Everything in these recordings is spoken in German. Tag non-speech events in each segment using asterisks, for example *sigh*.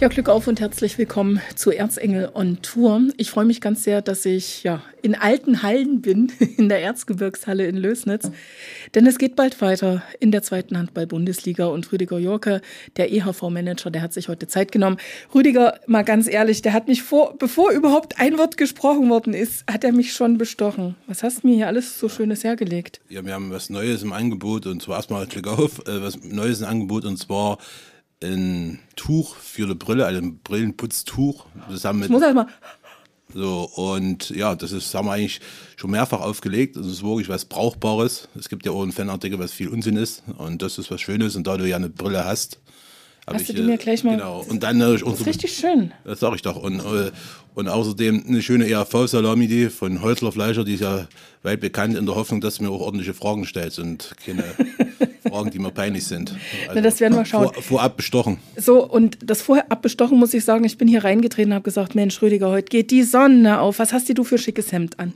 Ja, Glück auf und herzlich willkommen zu Erzengel on Tour. Ich freue mich ganz sehr, dass ich ja in alten Hallen bin, *laughs* in der Erzgebirgshalle in Lösnitz. Denn es geht bald weiter in der zweiten Handball-Bundesliga und Rüdiger Jorke, der EHV-Manager, der hat sich heute Zeit genommen. Rüdiger, mal ganz ehrlich, der hat mich vor, bevor überhaupt ein Wort gesprochen worden ist, hat er mich schon bestochen. Was hast du mir hier alles so Schönes hergelegt? Ja, wir haben was Neues im Angebot und zwar erstmal Glück auf, äh, was Neues im Angebot und zwar ein Tuch für eine Brille, also ein Brillenputztuch zusammen mit. Ich muss halt mal. So, und ja, das ist, haben wir eigentlich schon mehrfach aufgelegt. Das ist wirklich was Brauchbares. Es gibt ja auch einen Fanartikel, was viel Unsinn ist. Und das ist was Schönes. Und da du ja eine Brille hast, Hast ich, du die mir gleich mal. Genau. Und dann natürlich das ist richtig schön. Das sag ich doch. Und, äh, und außerdem eine schöne ERV-Salami von Häusler Fleischer, die ist ja weit bekannt in der Hoffnung, dass du mir auch ordentliche Fragen stellst und keine *laughs* Fragen, die mir peinlich sind. *laughs* Also Na, das werden wir schauen. Vor, vorab bestochen. So, und das vorab bestochen muss ich sagen, ich bin hier reingetreten und habe gesagt, Mensch, Rüdiger, heute geht die Sonne auf. Was hast du für schickes Hemd an?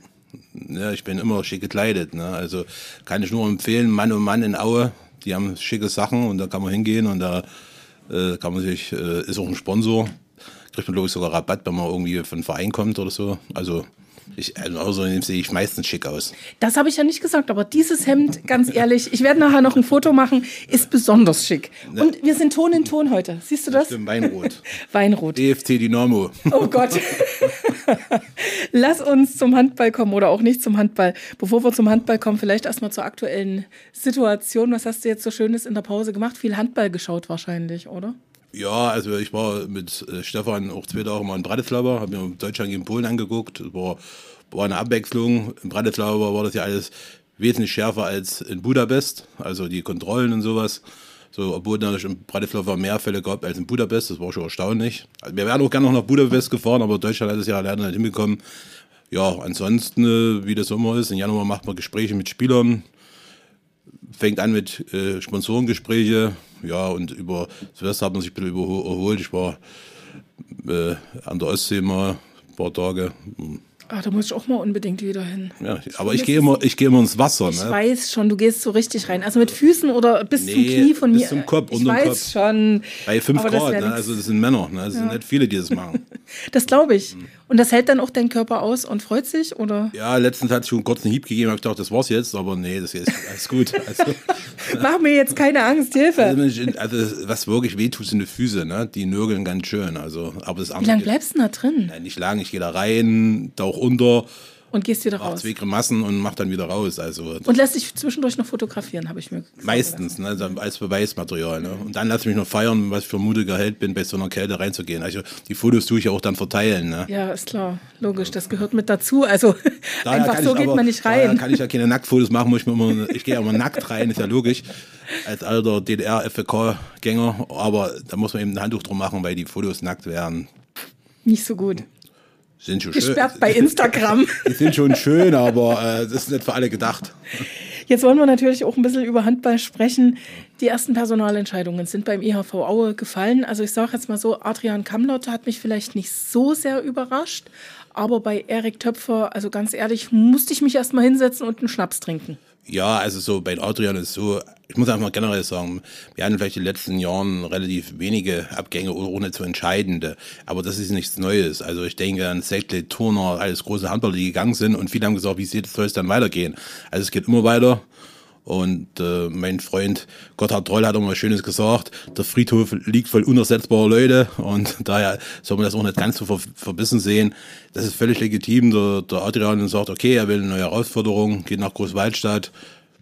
Ja, ich bin immer schick gekleidet. Ne? Also kann ich nur empfehlen, Mann und Mann in Aue, die haben schicke Sachen und da kann man hingehen und da äh, kann man sich, äh, ist auch ein Sponsor, kriegt man glaube ich sogar Rabatt, wenn man irgendwie von Verein kommt oder so. Also ich, also sehe ich meistens schick aus. Das habe ich ja nicht gesagt, aber dieses Hemd, ganz ehrlich, ich werde nachher noch ein Foto machen, ist besonders schick. Ne. Und wir sind Ton in Ton heute. Siehst du das? Stimmt, Weinrot. *laughs* Weinrot. DFT Dynamo. Oh Gott. *laughs* Lass uns zum Handball kommen oder auch nicht zum Handball. Bevor wir zum Handball kommen, vielleicht erstmal zur aktuellen Situation. Was hast du jetzt so Schönes in der Pause gemacht? Viel Handball geschaut wahrscheinlich, oder? Ja, also ich war mit äh, Stefan auch zwei Tage mal in Bratislava, habe mir Deutschland gegen Polen angeguckt. War, war eine Abwechslung. In Bratislava war das ja alles wesentlich schärfer als in Budapest, also die Kontrollen und sowas. So, obwohl natürlich in Bratislava mehr Fälle gab als in Budapest, das war schon erstaunlich. Also wir wären auch gerne noch nach Budapest gefahren, aber Deutschland hat es ja leider nicht hinbekommen. Ja, ansonsten, äh, wie das immer ist, im Januar macht man Gespräche mit Spielern, fängt an mit äh, Sponsorengespräche, ja, und über Silvester hat man sich ein bisschen überholt. Ich war äh, an der Ostsee mal ein paar Tage. Ah, da muss ich auch mal unbedingt wieder hin. Ja, aber ich gehe immer, ich gehe immer ins Wasser. Ich ne? weiß schon, du gehst so richtig rein. Also mit Füßen oder bis nee, zum Knie von bis mir. Zum Kopf, ich weiß Kopf. schon. Bei 5 Grad, ne? also das sind Männer. Ne? Das ja. sind nicht viele, die das machen. *laughs* das glaube ich. Und das hält dann auch dein Körper aus und freut sich, oder? Ja, letztens hat es schon kurz einen Hieb gegeben. Ich gedacht, das war's jetzt, aber nee, das ist alles gut. *laughs* Also, Mach mir jetzt keine Angst, Hilfe. Also, also was wirklich wehtut, sind die Füße, ne? Die nörgeln ganz schön. Also, aber das Wie lange bleibst du da drin? Nein, nicht lange. Ich gehe da rein, tauch unter. Und gehst wieder raus. zwei Grimassen und mach dann wieder raus. Also und lässt sich zwischendurch noch fotografieren, habe ich mir Meistens, ne, also als Beweismaterial. Ne? Und dann lasse ich mich noch feiern, was ich für ein mutiger Held bin, bei so einer Kälte reinzugehen. Also die Fotos tue ich ja auch dann verteilen. Ne? Ja, ist klar. Logisch, das gehört mit dazu. Also *laughs* Daher einfach so geht aber, man nicht rein. Da kann ich ja keine Nacktfotos machen, muss ich, immer, ich gehe ja immer nackt rein, ist ja logisch. Als alter DDR-FK-Gänger. Aber da muss man eben ein Handtuch drum machen, weil die Fotos nackt werden. Nicht so gut sind schon gesperrt schön. bei Instagram. *laughs* Die sind schon schön, aber äh, das ist nicht für alle gedacht. Jetzt wollen wir natürlich auch ein bisschen über Handball sprechen. Die ersten Personalentscheidungen sind beim EHV Aue gefallen. Also ich sage jetzt mal so, Adrian Kamlotte hat mich vielleicht nicht so sehr überrascht, aber bei Erik Töpfer, also ganz ehrlich, musste ich mich erst mal hinsetzen und einen Schnaps trinken. Ja, also so bei Adrian ist so, ich muss einfach mal generell sagen, wir hatten vielleicht in den letzten Jahren relativ wenige Abgänge ohne zu entscheidende, aber das ist nichts Neues. Also ich denke an Seckle, Turner, alles große Handballer, die gegangen sind und viele haben gesagt, wie soll es dann weitergehen? Also es geht immer weiter. Und äh, mein Freund Gotthard Troll hat auch mal Schönes gesagt, der Friedhof liegt voll unersetzbarer Leute und *laughs* daher soll man das auch nicht ganz so ver verbissen sehen. Das ist völlig legitim. Der, der Adrian sagt, okay, er will eine neue Herausforderung, geht nach Großwaldstadt,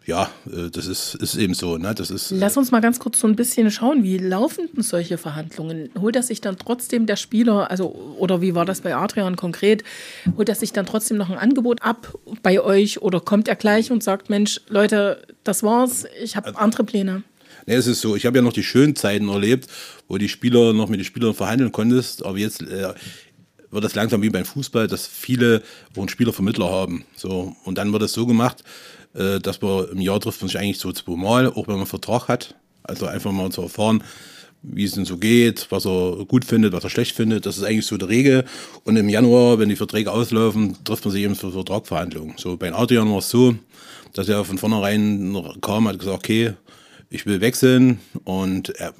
ja, äh, das ist, ist eben so. Ne? Das ist, Lass uns mal ganz kurz so ein bisschen schauen, wie laufen denn solche Verhandlungen? Holt er sich dann trotzdem der Spieler, also oder wie war das bei Adrian konkret, holt er sich dann trotzdem noch ein Angebot ab bei euch oder kommt er gleich und sagt, Mensch, Leute, das war's, ich habe also, andere Pläne? Nee, es ist so, ich habe ja noch die schönen Zeiten erlebt, wo die Spieler noch mit den Spielern verhandeln konntest, aber jetzt äh, wird das langsam wie beim Fußball, dass viele wo einen Spielervermittler haben. So, und dann wird es so gemacht, äh, dass man im Jahr trifft man sich eigentlich so zweimal, auch wenn man Vertrag hat. Also einfach mal zu erfahren, wie es denn so geht, was er gut findet, was er schlecht findet. Das ist eigentlich so die Regel. Und im Januar, wenn die Verträge auslaufen, trifft man sich eben für Vertragverhandlungen. So bei Adrian war es so, dass er von vornherein kam, hat gesagt, okay, ich will wechseln und er,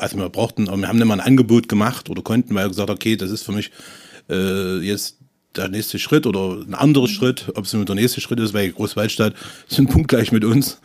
also wir brauchten, wir haben dann mal ein Angebot gemacht oder konnten, weil er gesagt hat, okay, das ist für mich äh, jetzt der nächste Schritt oder ein anderer Schritt, ob es nur der nächste Schritt ist, weil Großwaldstadt sind *laughs* punktgleich mit uns.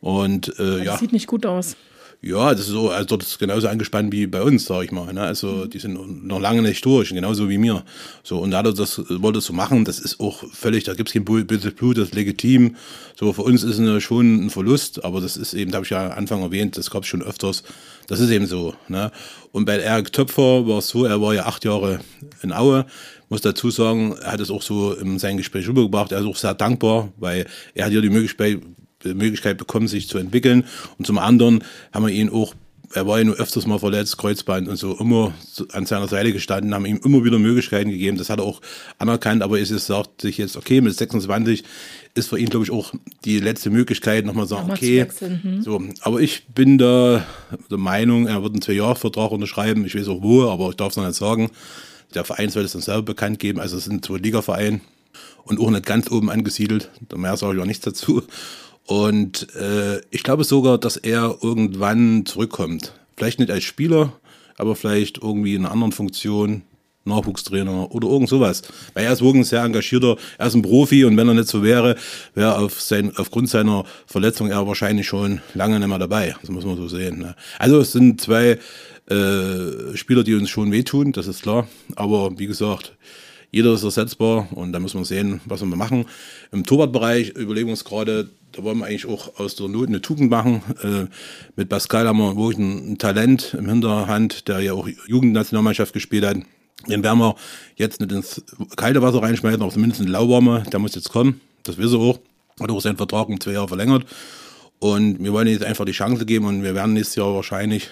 Und äh, das ja. sieht nicht gut aus. Ja, das ist so, also dort ist genauso angespannt wie bei uns, sag ich mal. Ne? Also die sind noch lange nicht durch, genauso wie mir. So, und dadurch, das wollte so machen, das ist auch völlig, da gibt's kein böses Blut, das ist legitim. So, für uns ist es schon ein Verlust, aber das ist eben, da habe ich ja am Anfang erwähnt, das gab's schon öfters. Das ist eben so. Ne? Und bei Eric Töpfer war es so, er war ja acht Jahre in Aue, muss dazu sagen, er hat es auch so in sein Gespräch rübergebracht, er ist auch sehr dankbar, weil er hat ja die Möglichkeit, Möglichkeit bekommen, sich zu entwickeln. Und zum anderen haben wir ihn auch er war ja nur öfters mal verletzt, Kreuzband und so, immer an seiner Seite gestanden, haben ihm immer wieder Möglichkeiten gegeben. Das hat er auch anerkannt, aber es ist, sagt sich jetzt, okay, mit 26 ist für ihn, glaube ich, auch die letzte Möglichkeit, nochmal sagen, Nochmal okay, hm. so, aber ich bin da der Meinung, er wird einen Zwei-Jahre-Vertrag unterschreiben. Ich weiß auch wo, aber ich darf es noch nicht sagen. Der Verein soll es dann selber bekannt geben. Also es sind zwei Ligavereine und auch nicht ganz oben angesiedelt. Da mehr sage ich auch nichts dazu. Und äh, ich glaube sogar, dass er irgendwann zurückkommt. Vielleicht nicht als Spieler, aber vielleicht irgendwie in einer anderen Funktion, Nachwuchstrainer oder irgend sowas. Weil er ist wirklich ein sehr engagierter, er ist ein Profi und wenn er nicht so wäre, wäre auf sein, aufgrund seiner Verletzung er wahrscheinlich schon lange nicht mehr dabei. Das muss man so sehen. Ne? Also es sind zwei äh, Spieler, die uns schon wehtun, das ist klar. Aber wie gesagt, jeder ist ersetzbar und da muss man sehen, was wir machen. Im Torwartbereich überlegen wir uns gerade, da wollen wir eigentlich auch aus der Not eine Tugend machen. Äh, mit Pascal haben wir wirklich ein, ein Talent im Hinterhand, der ja auch Jugendnationalmannschaft gespielt hat. Den werden wir jetzt nicht ins kalte Wasser reinschmeißen, aber zumindest in Lauwarme. Der muss jetzt kommen. Das wissen wir auch. Hat auch seinen Vertrag um zwei Jahre verlängert. Und wir wollen jetzt einfach die Chance geben und wir werden nächstes Jahr wahrscheinlich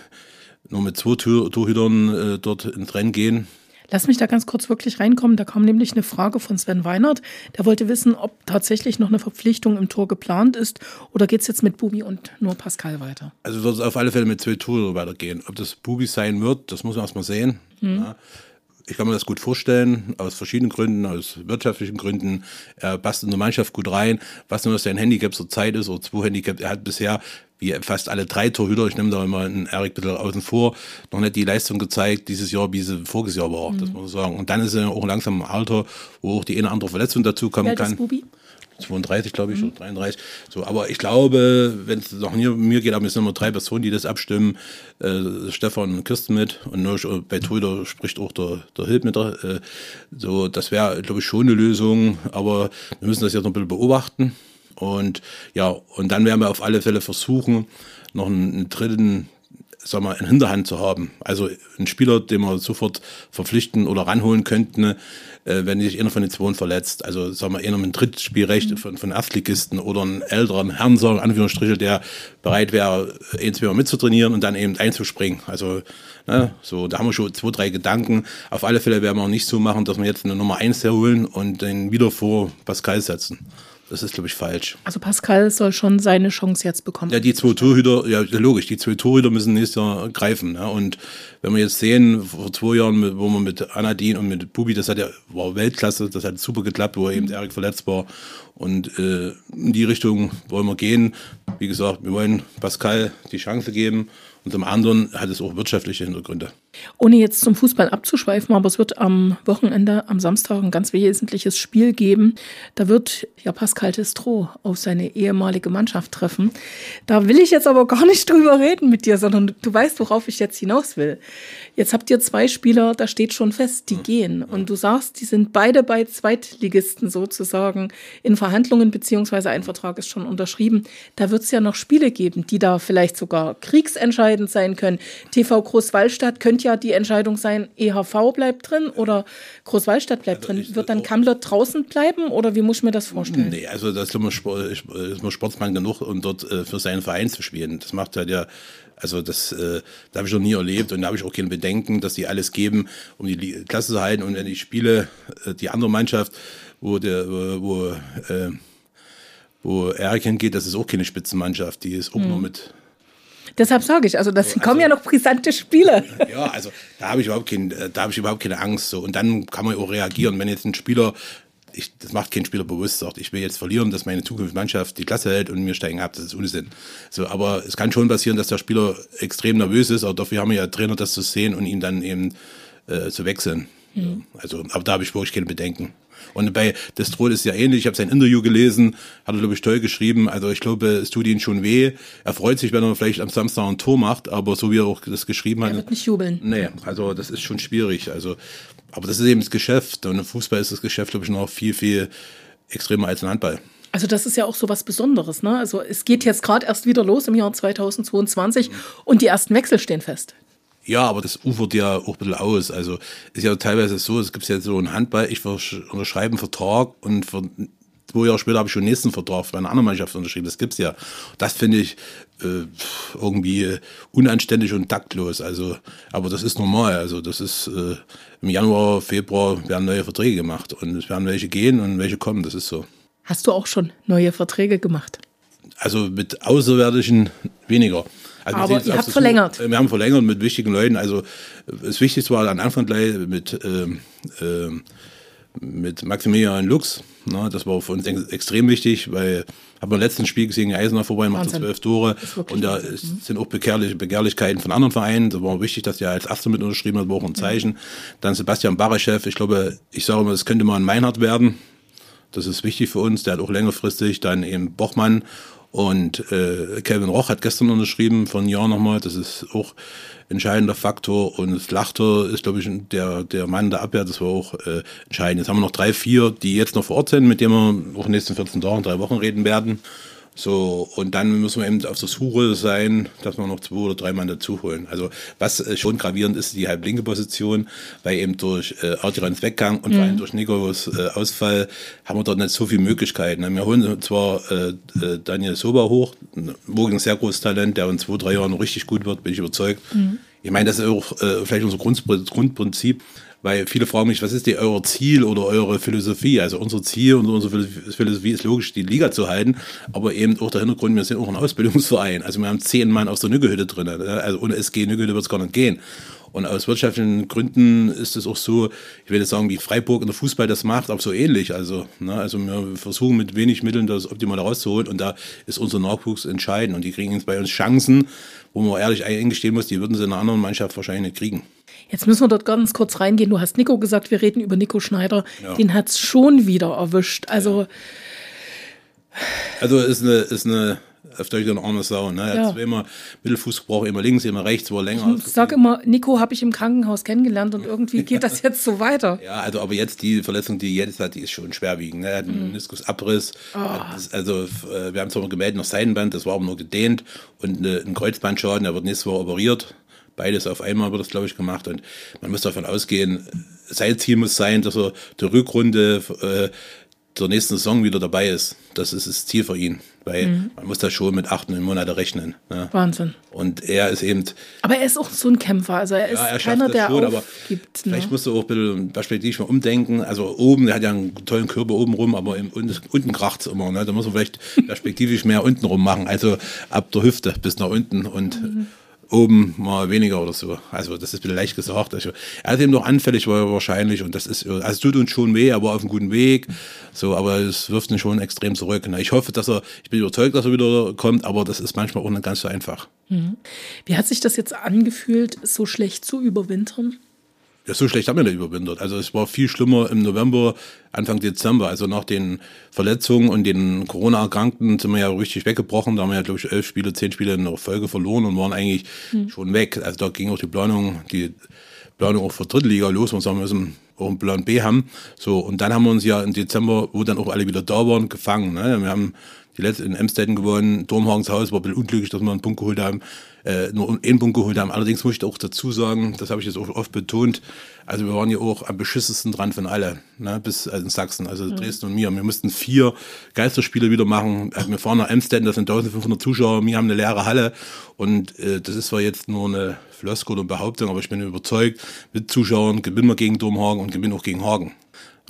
nur mit zwei Tor Torhütern äh, dort ins Rennen gehen. Lass mich da ganz kurz wirklich reinkommen. Da kam nämlich eine Frage von Sven Weinert. Der wollte wissen, ob tatsächlich noch eine Verpflichtung im Tor geplant ist oder geht es jetzt mit Bubi und nur Pascal weiter? Also wird es auf alle Fälle mit zwei Toren weitergehen. Ob das Bubi sein wird, das muss man erstmal sehen. Mhm. Ja. Ich kann mir das gut vorstellen, aus verschiedenen Gründen, aus wirtschaftlichen Gründen. Er passt in die Mannschaft gut rein. Was nur sein Handicap zur Zeit ist, oder zwei Handicap, er hat bisher wie fast alle drei Torhüter, ich nehme da immer einen Erik bitte außen vor, noch nicht die Leistung gezeigt dieses Jahr, wie sie voriges Jahr war, mhm. das muss man sagen. Und dann ist er auch langsam im Alter, wo auch die eine oder andere Verletzung dazu kommen kann. Bubi? 32, glaube ich, mhm. oder 33. So, aber ich glaube, wenn es nach mir, mir geht, aber es sind nur drei Personen, die das abstimmen. Äh, Stefan und Kirsten mit und nur bei Twitter spricht auch der, der Hild mit. Äh, so, das wäre, glaube ich, schon eine Lösung, aber wir müssen das jetzt noch ein bisschen beobachten. Und ja, und dann werden wir auf alle Fälle versuchen, noch einen, einen dritten sag mal, in Hinterhand zu haben. Also einen Spieler, den wir sofort verpflichten oder ranholen könnten, äh, wenn sich einer von den zwei verletzt. Also sagen wir, einer mit einem Drittspielrecht mhm. von, von Erstligisten oder einen älteren Herrn, sagen Anführungsstriche, der bereit wäre, ein, zwei Mal mitzutrainieren und dann eben einzuspringen. Also ne, so, da haben wir schon zwei, drei Gedanken. Auf alle Fälle werden wir auch nicht so machen, dass wir jetzt eine Nummer eins herholen und den wieder vor Pascal setzen. Das ist, glaube ich, falsch. Also Pascal soll schon seine Chance jetzt bekommen. Ja, die zwei Torhüter, ja, logisch, die zwei Torhüter müssen nächstes Jahr greifen. Ja. Und wenn wir jetzt sehen, vor zwei Jahren, wo wir mit Anadin und mit Bubi, das hat ja, war Weltklasse, das hat super geklappt, wo eben mhm. Erik verletzt war. Und äh, in die Richtung wollen wir gehen. Wie gesagt, wir wollen Pascal die Chance geben und zum anderen hat es auch wirtschaftliche Hintergründe. Ohne jetzt zum Fußball abzuschweifen, aber es wird am Wochenende, am Samstag, ein ganz wesentliches Spiel geben. Da wird ja Pascal Testro auf seine ehemalige Mannschaft treffen. Da will ich jetzt aber gar nicht *laughs* drüber reden mit dir, sondern du weißt, worauf ich jetzt hinaus will. Jetzt habt ihr zwei Spieler, da steht schon fest, die gehen. Und du sagst, die sind beide bei Zweitligisten sozusagen in Verhandlungen, beziehungsweise ein Vertrag ist schon unterschrieben. Da wird es ja noch Spiele geben, die da vielleicht sogar kriegsentscheidend sein können. TV Großwallstadt könnte ja die Entscheidung sein, EHV bleibt drin oder Großwallstadt bleibt also drin. Wird dann Kammler draußen bleiben oder wie muss ich mir das vorstellen? Nee, also da ist man, Sportsmann genug, um dort äh, für seinen Verein zu spielen. Das macht halt ja also das, äh, das habe ich noch nie erlebt und da habe ich auch keine Bedenken, dass die alles geben, um die Klasse zu halten. Und wenn ich spiele, äh, die andere Mannschaft, wo der, wo, äh, wo Erik hingeht, das ist auch keine Spitzenmannschaft, die ist auch hm. nur mit Deshalb sage ich, also das also, kommen ja noch brisante Spiele. *laughs* Ja, also da habe ich überhaupt kein, da habe ich überhaupt keine Angst so und dann kann man auch reagieren, wenn jetzt ein Spieler ich, das macht kein Spieler bewusst, sagt, ich will jetzt verlieren, dass meine Zukunftsmannschaft die Klasse hält und wir steigen ab. Das ist Unsinn. So, aber es kann schon passieren, dass der Spieler extrem nervös ist, aber dafür haben wir ja Trainer, das zu sehen und ihn dann eben äh, zu wechseln. Mhm. Also, aber da habe ich wirklich keine Bedenken. Und bei Destrol ist ja ähnlich. Ich habe sein Interview gelesen, hat er, glaube ich, toll geschrieben. Also ich glaube, es tut ihm schon weh. Er freut sich, wenn er vielleicht am Samstag ein Tor macht, aber so wie er auch das geschrieben hat. Er wird nicht jubeln. Nee, also das ist schon schwierig. Also, aber das ist eben das Geschäft. Und im Fußball ist das Geschäft, glaube ich, noch viel, viel extremer als im Handball. Also das ist ja auch so was Besonderes. Ne? Also es geht jetzt gerade erst wieder los im Jahr 2022 mhm. und die ersten Wechsel stehen fest. Ja, aber das ufert ja auch ein bisschen aus. Also ist ja teilweise so, es gibt ja so einen Handball, ich unterschreibe einen Vertrag und für zwei Jahre später habe ich schon den nächsten Vertrag für eine andere Mannschaft unterschrieben. Das gibt's ja. Das finde ich äh, irgendwie unanständig und taktlos. Also, aber das ist normal. Also das ist äh, im Januar, Februar werden neue Verträge gemacht und es werden welche gehen und welche kommen. Das ist so. Hast du auch schon neue Verträge gemacht? Also mit Außerwärtigen weniger. Also Aber ihr habt verlängert. Wir haben verlängert mit wichtigen Leuten. Also das Wichtigste war am Anfang gleich mit, ähm, äh, mit Maximilian Lux. Na, das war für uns extrem wichtig, weil haben wir im letzten Spiel gesehen, Eisener vorbei, macht zwölf Tore. Und da ist, mhm. sind auch begehrliche, Begehrlichkeiten von anderen Vereinen. Das war wichtig, dass er als Erster mit unterschrieben hat, war auch ein Zeichen. Mhm. Dann Sebastian Barachev, ich glaube, ich sage immer, das könnte mal ein Meinhard werden. Das ist wichtig für uns. Der hat auch längerfristig dann eben Bochmann und äh, Kevin Roch hat gestern unterschrieben von Jahr nochmal. Das ist auch entscheidender Faktor. Und Slachter ist, glaube ich, der, der Mann der Abwehr. Das war auch äh, entscheidend. Jetzt haben wir noch drei, vier, die jetzt noch vor Ort sind, mit denen wir auch in den nächsten 14 Tagen, drei Wochen reden werden. So, und dann müssen wir eben auf der Suche sein, dass wir noch zwei oder drei Mann dazu holen. Also, was äh, schon gravierend ist, die halblinke Position, weil eben durch äh, Artirans Weggang und mhm. vor allem mhm. durch Nikos äh, Ausfall haben wir dort nicht so viele Möglichkeiten. Wir holen zwar äh, äh Daniel Soba hoch, morgen ein sehr großes Talent, der in zwei, drei Jahren noch richtig gut wird, bin ich überzeugt. Mhm. Ich meine, das ist auch äh, vielleicht unser Grundprinzip weil viele fragen mich, was ist die euer Ziel oder eure Philosophie? Also unser Ziel und unsere Philosophie ist logisch, die Liga zu halten, aber eben auch der Hintergrund, wir sind auch ein Ausbildungsverein. Also wir haben zehn Mann aus der Nüggehütte drin. Also ohne SG Nüggehütte wird es gar nicht gehen. Und aus wirtschaftlichen Gründen ist es auch so, ich will jetzt sagen, wie Freiburg in der Fußball das macht, aber so ähnlich. Also, ne, also wir versuchen mit wenig Mitteln das optimal rauszuholen und da ist unser Nachwuchs entscheidend und die kriegen jetzt bei uns Chancen, wo man ehrlich eingestehen muss, die würden sie in einer anderen Mannschaft wahrscheinlich nicht kriegen. Jetzt müssen wir dort ganz kurz reingehen. Du hast Nico gesagt, wir reden über Nico Schneider. Ja. Den hat es schon wieder erwischt. Also. Also ist eine, ist eine auf Deutsch eine arme Sau. Ne? Er ja. hat zweimal Mittelfuß gebraucht, immer links, immer rechts, wo er länger Ich sag immer, Nico habe ich im Krankenhaus kennengelernt und irgendwie *laughs* geht das jetzt so weiter. Ja, also aber jetzt die Verletzung, die jetzt hat, die ist schon schwerwiegend. Ne? Er hat einen mhm. Meniskusabriss. Oh. Also äh, wir haben zwar gemeldet noch Seitenband, das war aber nur gedehnt und eine, ein Kreuzbandschaden, der wird nächste Woche operiert. Beides auf einmal wird das, glaube ich, gemacht. Und man muss davon ausgehen, sein Ziel muss sein, dass er die Rückrunde äh, der nächsten Saison wieder dabei ist. Das ist das Ziel für ihn. Weil mhm. man muss da schon mit acht, neun Monate rechnen. Ne? Wahnsinn. Und er ist eben. Aber er ist auch so ein Kämpfer. Also er ist ja, er keiner, der schon, aufgibt. Ne? Vielleicht musst du auch ein bisschen perspektivisch mal umdenken. Also oben, er hat ja einen tollen Körper oben rum, aber im, unten kracht es immer. Ne? Da muss man vielleicht *laughs* perspektivisch mehr unten rum machen. Also ab der Hüfte bis nach unten. Und mhm oben mal weniger oder so. Also das ist ein bisschen leicht gesagt. Also, er ist eben noch anfällig war wahrscheinlich und das ist, also tut uns schon weh, aber auf einem guten Weg. So, aber es wirft ihn schon extrem zurück. Ich hoffe, dass er, ich bin überzeugt, dass er wieder kommt, aber das ist manchmal auch nicht ganz so einfach. Mhm. Wie hat sich das jetzt angefühlt, so schlecht zu überwintern? Ja, so schlecht haben wir nicht überwintert. Also es war viel schlimmer im November, Anfang Dezember. Also nach den Verletzungen und den Corona-Erkrankten sind wir ja richtig weggebrochen. Da haben wir ja, glaube ich, elf Spiele, zehn Spiele in der Folge verloren und waren eigentlich hm. schon weg. Also da ging auch die Planung, die Planung auch für Drittliga los. Wir sagen, wir müssen auch einen Plan B haben. So, und dann haben wir uns ja im Dezember, wo dann auch alle wieder da waren, gefangen. Ne? Wir haben die letzte in Emstetten gewonnen, Haus, war ein bisschen unglücklich, dass wir einen Punkt geholt haben äh, nur einen Punkt geholt haben. Allerdings muss ich auch dazu sagen, das habe ich jetzt auch oft betont, also wir waren ja auch am beschissensten dran von alle, ne, bis also in Sachsen, also mhm. Dresden und mir. Wir mussten vier Geisterspiele wieder machen. Also wir fahren nach Emstetten, das sind 1500 Zuschauer, wir haben eine leere Halle und äh, das ist zwar jetzt nur eine Floskel und Behauptung, aber ich bin überzeugt, mit Zuschauern gewinnen wir gegen Domhagen und gewinnen auch gegen Hagen.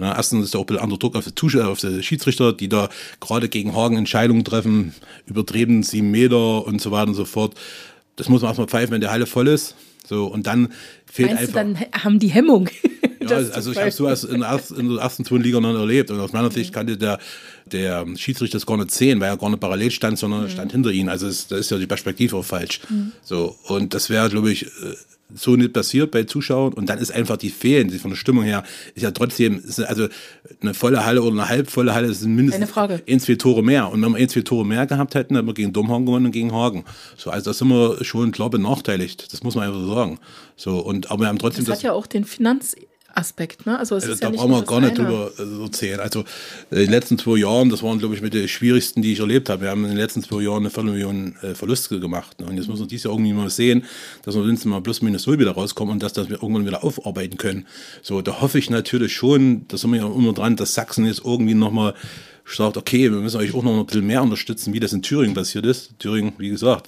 Na, erstens ist da auch ein bisschen anderer Druck auf die, Zuschauer, auf die Schiedsrichter, die da gerade gegen Hagen Entscheidungen treffen, übertrieben sieben Meter und so weiter und so fort. Das muss man erstmal pfeifen, wenn die Halle voll ist. So, und dann fehlt Meinst einfach. Du, dann haben die Hemmung. *laughs* Ja, also ich habe sowas in in der ersten zweiten Liga noch erlebt. Und aus meiner Sicht kannte der, der Schiedsrichter das gar nicht sehen, weil er gar nicht parallel stand, sondern mhm. stand hinter ihm. Also da ist ja die Perspektive auch falsch. Mhm. So, und das wäre, glaube ich, äh, so nicht passiert bei Zuschauern und dann ist einfach die Fehlen, von der Stimmung her, ist ja trotzdem, ist also eine volle Halle oder eine halbvolle Halle sind mindestens ein, zwei Tore mehr. Und wenn wir ein, zwei Tore mehr gehabt hätten, hätten wir gegen Domhagen gewonnen und gegen Hagen. So, also da sind wir schon klar benachteiligt. Das muss man einfach so sagen. So, und, aber wir haben trotzdem das. Das hat ja auch den Finanz Aspekt. Ne? Also, es also ist da ja brauchen wir gar nicht drüber äh, erzählen. Also in den letzten zwei Jahren, das waren, glaube ich, mit den schwierigsten, die ich erlebt habe. Wir haben in den letzten zwei Jahren eine Viertelmillion äh, Verluste gemacht. Ne? Und jetzt müssen wir dieses Jahr irgendwie mal sehen, dass wir wenigstens mal plus minus null wieder rauskommen und dass, dass wir irgendwann wieder aufarbeiten können. So, da hoffe ich natürlich schon, da sind wir ja immer dran, dass Sachsen jetzt irgendwie nochmal sagt, okay, wir müssen euch auch noch ein bisschen mehr unterstützen, wie das in Thüringen passiert ist. Thüringen, wie gesagt,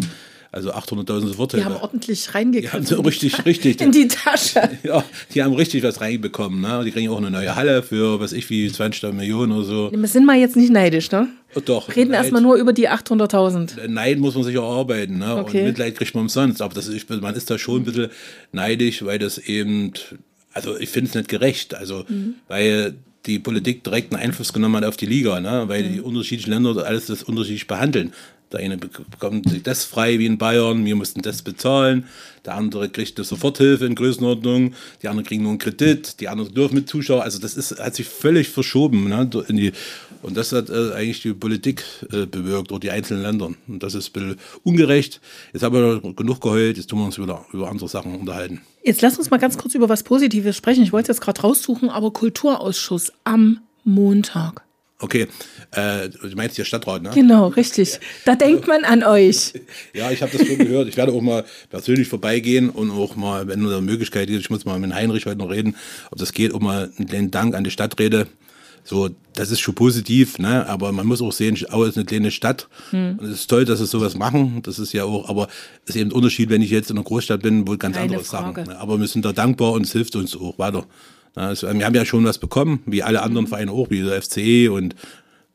also 800.000 sofort. Die haben ordentlich reingekriegt. Haben richtig, *laughs* richtig. In die Tasche. *laughs* Ja, die haben richtig was reinbekommen. Ne? Die kriegen auch eine neue Halle für, was ich, wie 20 Millionen oder so. Wir sind mal jetzt nicht neidisch, ne? Oh, doch. Reden erstmal nur über die 800.000. Neid muss man sich auch arbeiten. Ne? Okay. Und Mitleid kriegt man umsonst. Aber das ist, man ist da schon ein bisschen neidisch, weil das eben, also ich finde es nicht gerecht. Also, mhm. weil die Politik direkt einen Einfluss genommen hat auf die Liga, ne? weil mhm. die unterschiedlichen Länder alles das unterschiedlich behandeln. Der eine bekommt das frei wie in Bayern, wir mussten das bezahlen. Der andere kriegt eine Soforthilfe in Größenordnung. Die anderen kriegen nur einen Kredit. Die anderen dürfen mit Zuschauern. Also das ist, hat sich völlig verschoben. Ne, die, und das hat äh, eigentlich die Politik äh, bewirkt oder die einzelnen Länder. Und das ist ungerecht. Jetzt haben wir genug geheult. Jetzt tun wir uns wieder über andere Sachen unterhalten. Jetzt lass uns mal ganz kurz über was Positives sprechen. Ich wollte es jetzt gerade raussuchen, aber Kulturausschuss am Montag. Okay, äh, du meinst hier Stadtrat, ne? Genau, richtig. Da denkt man an euch. *laughs* Ja, ich habe das schon gehört. Ich werde auch mal persönlich vorbeigehen und auch mal, wenn nur eine Möglichkeit ist, ich muss mal mit Heinrich heute noch reden, ob das geht, auch mal einen kleinen Dank an die Stadträte. So, das ist schon positiv, ne? aber man muss auch sehen, Aue ist eine kleine Stadt. Hm. Und es ist toll, dass sie sowas machen. Das ist ja auch, aber es ist eben ein Unterschied, wenn ich jetzt in einer Großstadt bin, wo ganz Keine andere Frage. Sachen. Aber wir sind da dankbar und es hilft uns auch weiter. Also, wir haben ja schon was bekommen, wie alle anderen Vereine auch, wie der FCE und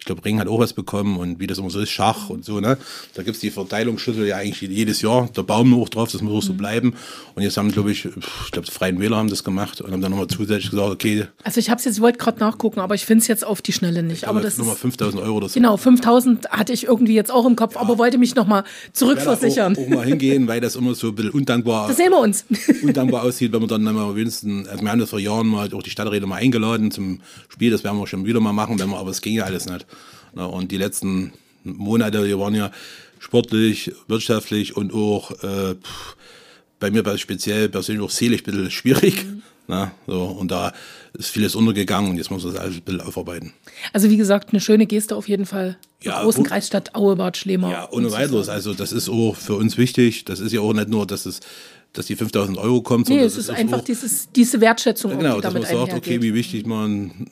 glaube, Ring hat auch was bekommen und wie das immer so ist, Schach und so, ne? Da gibt es die Verteilungsschlüssel ja eigentlich jedes Jahr, der Baum auch drauf, das muss auch so mhm. bleiben. Und jetzt haben, glaube ich, ich glaube, die Freien Wähler haben das gemacht und haben dann nochmal zusätzlich gesagt, okay. Also ich habe es jetzt, ich wollte gerade nachgucken, aber ich finde es jetzt auf die Schnelle nicht. Glaube, aber das nochmal 5000 Euro oder so. Genau, 5000 hatte ich irgendwie jetzt auch im Kopf, ja. aber wollte mich nochmal zurückversichern. Ich auch, auch mal hingehen, weil das immer so ein bisschen undankbar, das sehen wir uns. undankbar aussieht, wenn man dann mal wenigstens, also wir haben das vor Jahren mal auch die Stadträte mal eingeladen zum Spiel, das werden wir schon wieder mal machen, wenn wir, aber es ging ja alles nicht. Und die letzten Monate, die waren ja sportlich, wirtschaftlich und auch äh, bei mir speziell persönlich auch seelisch ein bisschen schwierig. Mhm. Na, so, und da ist vieles untergegangen und jetzt muss man das alles ein bisschen aufarbeiten. Also wie gesagt, eine schöne Geste auf jeden Fall. Ja, großen und, Kreisstadt Aue, Bad Schlemer. Ja, ohne weiteres. Also das ist auch für uns wichtig. Das ist ja auch nicht nur, dass es dass die 5000 Euro kommt. Nee, es ist, einfach auch, dieses, diese Wertschätzung. Genau, die dass man sagt, okay, wie wichtig man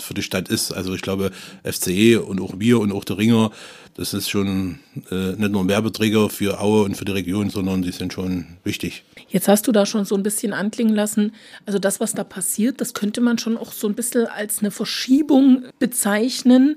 für die Stadt ist. Also ich glaube, FCE und auch wir und auch der Ringer, das ist schon äh, nicht nur ein Werbeträger für Aue und für die Region, sondern die sind schon wichtig. Jetzt hast du da schon so ein bisschen anklingen lassen, also das, was da passiert, das könnte man schon auch so ein bisschen als eine Verschiebung bezeichnen,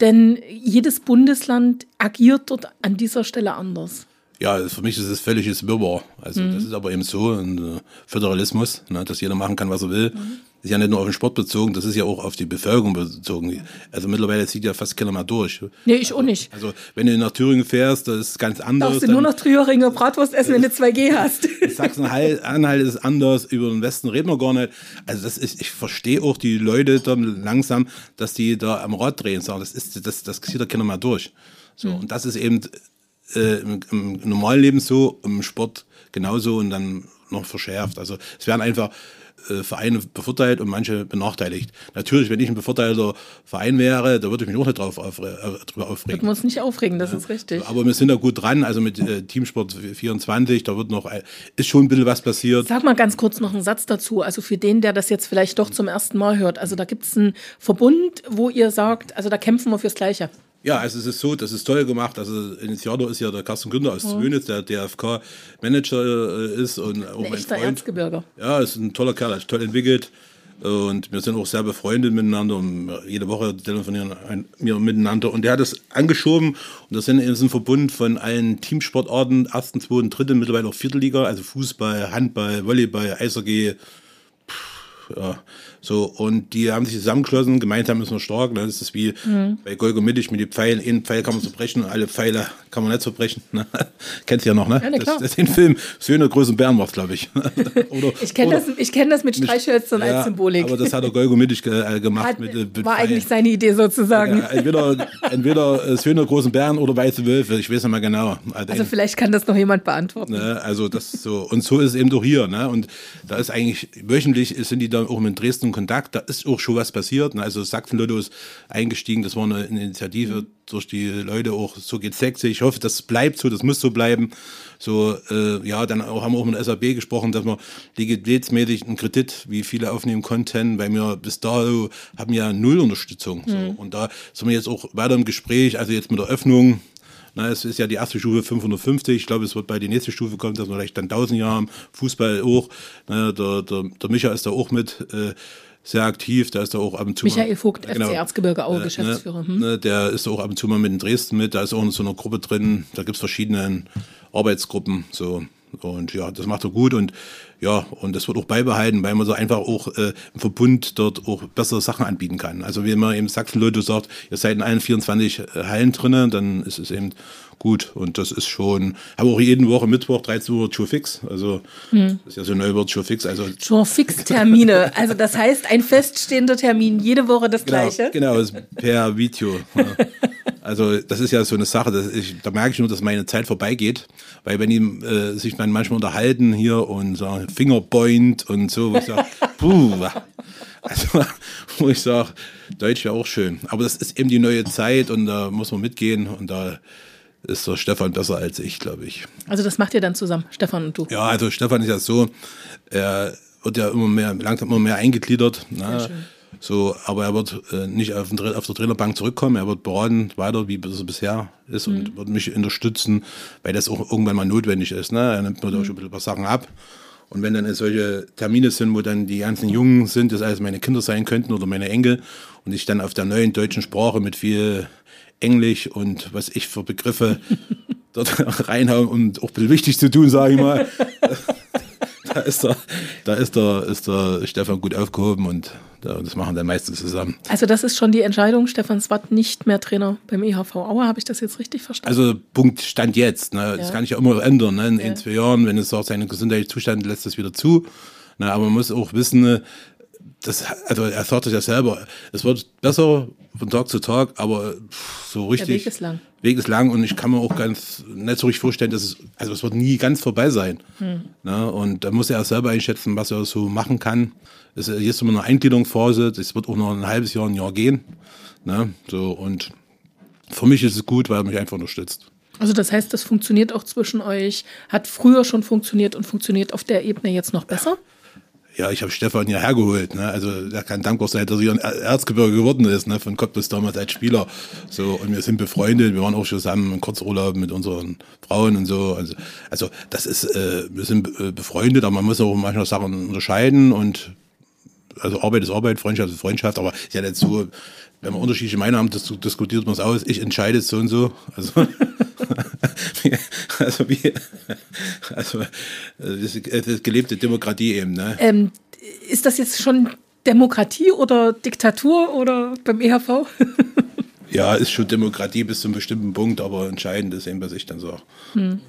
denn jedes Bundesland agiert dort an dieser Stelle anders. Ja, für mich ist es völliges Wirrwarr. Also mhm. das ist aber eben so ein äh, Föderalismus, ne, dass jeder machen kann, was er will. Mhm. Ist ja nicht nur auf den Sport bezogen, das ist ja auch auf die Bevölkerung bezogen. Also mittlerweile zieht ja fast keiner mehr durch. Nee, ich also, auch nicht. Also wenn du nach Thüringen fährst, das ist ganz anders. Darfst du nur noch Thüringer Bratwurst essen, wenn du 2G hast. *laughs* Sachsen-Anhalt ist anders, über den Westen reden wir gar nicht. Also das ist, ich verstehe auch die Leute dann langsam, dass die da am Rad drehen, sagen, das ist, das, das zieht ja keiner mehr durch. So, mhm. und das ist eben äh, im, im, normalen Leben so, im Sport genauso und dann noch verschärft. Also es werden einfach äh, Vereine bevorteilt und manche benachteiligt. Natürlich, wenn ich ein bevorteilter Verein wäre, da würde ich mich auch nicht drauf aufre äh, drüber aufregen. Würden wir uns nicht aufregen, das ja. ist richtig. Aber wir sind da gut dran, also mit äh, Teamsport 24, da wird noch, äh, ist schon ein bisschen was passiert. Sag mal ganz kurz noch einen Satz dazu, also für den, der das jetzt vielleicht doch zum ersten Mal hört. Also da gibt es einen Verbund, wo ihr sagt, also da kämpfen wir fürs Gleiche. Ja, also es ist so, das ist toll gemacht. Also Initiator ist ja der Carsten Günther aus. Zwönitz, der DFK-Manager äh, ist und auch ein mein echter Freund. Erzgebirger. Ja, ist ein toller Kerl, ist toll entwickelt. Und wir sind auch sehr befreundet miteinander und jede Woche telefonieren wir miteinander. Und der hat das angeschoben und das sind ist ein Verbund von allen Teamsportarten, ersten, zweiten, dritten, mittlerweile auch vierte Liga, also Fußball, Handball, Volleyball, Eishockey, ja, so, und die haben sich zusammengeschlossen, gemeinsam ist man stark. Ne? Das ist wie mhm. bei Golgo Mittig mit den Pfeilen. Einen Pfeil kann man so brechen, alle Pfeile kann man nicht so brechen. Ne? *laughs* Kennst du ja noch, ne? Ja, ne das, ist den Film Söhne großen Bären macht, glaube ich. *laughs* oder, ich kenne das, kenn das mit Streichhölzern ja, als Symbolik. Aber das hat der Golgo Mittig ge, äh, gemacht. Hat, mit, mit war Pfeilen. eigentlich seine Idee sozusagen. Ja, entweder *laughs* entweder äh, Söhne großen Bären oder weiße Wölfe, ich weiß nicht mal genau. Also, also vielleicht kann das noch jemand beantworten. Ne? Also das so, und so ist es eben doch hier. Ne? Und da ist eigentlich, wöchentlich sind die dann auch mit Dresden in Kontakt. Da ist auch schon was passiert. Ne? Also Sachsen-Lotto ist eingestiegen. Das war eine Initiative durch die Leute auch. So geht's sexy. Ich hoffe, das bleibt so. Das muss so bleiben. So, äh, ja, dann auch, haben wir auch mit der SAB gesprochen, dass wir liquiditätsmäßig einen Kredit, wie viele aufnehmen konnten, weil wir bis dato haben ja null Unterstützung. So. Mhm. Und da sind wir jetzt auch weiter im Gespräch, also jetzt mit der Öffnung na, es ist ja die erste Stufe 550. Ich glaube, es wird bei der nächsten Stufe kommen, dass wir vielleicht dann 1000 Jahre haben. Fußball auch. Na, der, der, der Micha ist da auch mit. Äh, sehr aktiv, da ist er auch ab und zu Michael Vogt, genau, FC Erzgebirge Aue, äh, Geschäftsführer. Ne, hm. ne, der ist auch ab und zu mal mit in Dresden mit, da ist auch in so einer Gruppe drin, da gibt es verschiedene Arbeitsgruppen, so und ja, das macht er gut und ja, und das wird auch beibehalten, weil man so einfach auch äh, im Verbund dort auch bessere Sachen anbieten kann. Also wenn man eben Sachsen-Leute sagt, ihr seid in allen 24 äh, Hallen drinnen, dann ist es eben gut. Und das ist schon, habe auch jeden Woche Mittwoch 13 Uhr Tour Fix. Also hm. das ist ja so ein Neubert Tour Fix. Also Tour Fix Termine. Also das heißt ein feststehender Termin, jede Woche das genau, gleiche. Genau, per Video. *laughs* Also das ist ja so eine Sache, ich, da merke ich nur, dass meine Zeit vorbeigeht, weil wenn die äh, sich dann manchmal unterhalten hier und sagen Fingerpoint und so, wo ich sage, *laughs* puh, also *laughs* wo ich sage, Deutsch wäre auch schön. Aber das ist eben die neue Zeit und da muss man mitgehen und da ist der Stefan besser als ich, glaube ich. Also das macht ihr dann zusammen, Stefan und du? Ja, also Stefan ist ja so, er wird ja immer mehr, langsam immer mehr eingegliedert. Ne? So, aber er wird äh, nicht auf, den, auf, der Trainerbank zurückkommen. Er wird beraten weiter, wie es bisher ist mhm. und wird mich unterstützen, weil das auch irgendwann mal notwendig ist. Ne? Er nimmt mir mhm. da schon ein paar Sachen ab. Und wenn dann solche Termine sind, wo dann die ganzen Jungen sind, das alles meine Kinder sein könnten oder meine Enkel, und ich dann auf der neuen deutschen Sprache mit viel Englisch und was ich für Begriffe *laughs* dort *laughs* reinhauen, um auch ein bisschen wichtig zu tun, sage ich mal. *laughs* da ist der, da ist der, ist der Stefan gut aufgehoben und das machen dann meistens zusammen. Also das ist schon die Entscheidung, Stefan Swat nicht mehr Trainer beim EHV Aue, habe ich das jetzt richtig verstanden? Also Punkt Stand jetzt. Ne? Ja. Das kann ich ja immer ändern. Ne? In ja. ein, zwei Jahren, wenn es sagt, seine gesundheitliche Zustand lässt das wieder zu. Ne? Aber man muss auch wissen, das, also er sagt es ja selber, es wird besser von Tag zu Tag, aber so richtig. Der Weg ist lang. Weg ist lang und ich kann mir auch ganz nicht so richtig vorstellen, dass es, also es wird nie ganz vorbei sein. Hm. Ne? Und da muss er selber einschätzen, was er so machen kann. Es ist jetzt immer eine Eingliederungsphase, das wird auch noch ein halbes Jahr, ein Jahr gehen. Ne? So, und für mich ist es gut, weil er mich einfach unterstützt. Also das heißt, das funktioniert auch zwischen euch, hat früher schon funktioniert und funktioniert auf der Ebene jetzt noch besser? Ja. Ja, ich habe Stefan ja hergeholt. Ne? Also er kann dankbar sein, dass er ein Erzgebirge geworden ist, ne? von Cottbus damals als Spieler. So und wir sind befreundet. Wir waren auch zusammen im Kurzurlaub mit unseren Frauen und so. Also, also das ist, äh, wir sind äh, befreundet, aber man muss auch manchmal Sachen unterscheiden und also Arbeit ist Arbeit, Freundschaft ist Freundschaft, aber ja nicht wenn man unterschiedliche Meinungen haben, das diskutiert man es aus. Ich entscheide es so und so. Also, *laughs* *laughs* also wie, also das ist gelebte Demokratie eben. Ne? Ähm, ist das jetzt schon Demokratie oder Diktatur oder beim EHV? *laughs* ja, ist schon Demokratie bis zu einem bestimmten Punkt, aber entscheidend ist eben, was ich dann sage. Hm.